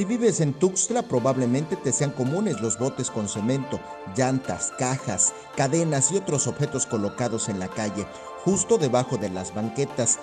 Si vives en Tuxtla, probablemente te sean comunes los botes con cemento, llantas, cajas, cadenas y otros objetos colocados en la calle, justo debajo de las banquetas.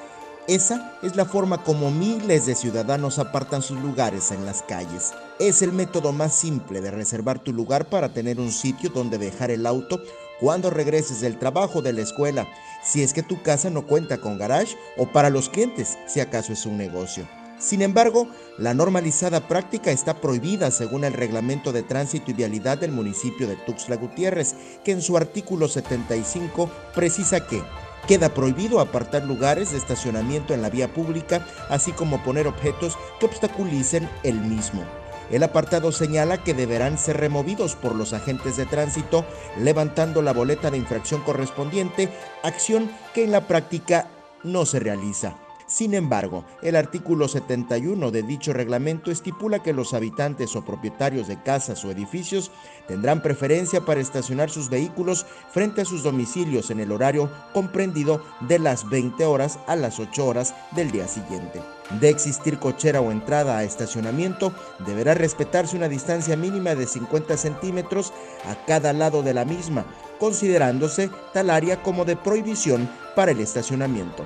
Esa es la forma como miles de ciudadanos apartan sus lugares en las calles. Es el método más simple de reservar tu lugar para tener un sitio donde dejar el auto cuando regreses del trabajo de la escuela, si es que tu casa no cuenta con garage o para los clientes, si acaso es un negocio. Sin embargo, la normalizada práctica está prohibida según el Reglamento de Tránsito y Vialidad del municipio de Tuxtla Gutiérrez, que en su artículo 75 precisa que queda prohibido apartar lugares de estacionamiento en la vía pública, así como poner objetos que obstaculicen el mismo. El apartado señala que deberán ser removidos por los agentes de tránsito levantando la boleta de infracción correspondiente, acción que en la práctica no se realiza. Sin embargo, el artículo 71 de dicho reglamento estipula que los habitantes o propietarios de casas o edificios tendrán preferencia para estacionar sus vehículos frente a sus domicilios en el horario comprendido de las 20 horas a las 8 horas del día siguiente. De existir cochera o entrada a estacionamiento, deberá respetarse una distancia mínima de 50 centímetros a cada lado de la misma, considerándose tal área como de prohibición para el estacionamiento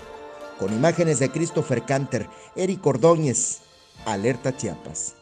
con imágenes de Christopher Canter, Eric Ordóñez, Alerta Chiapas.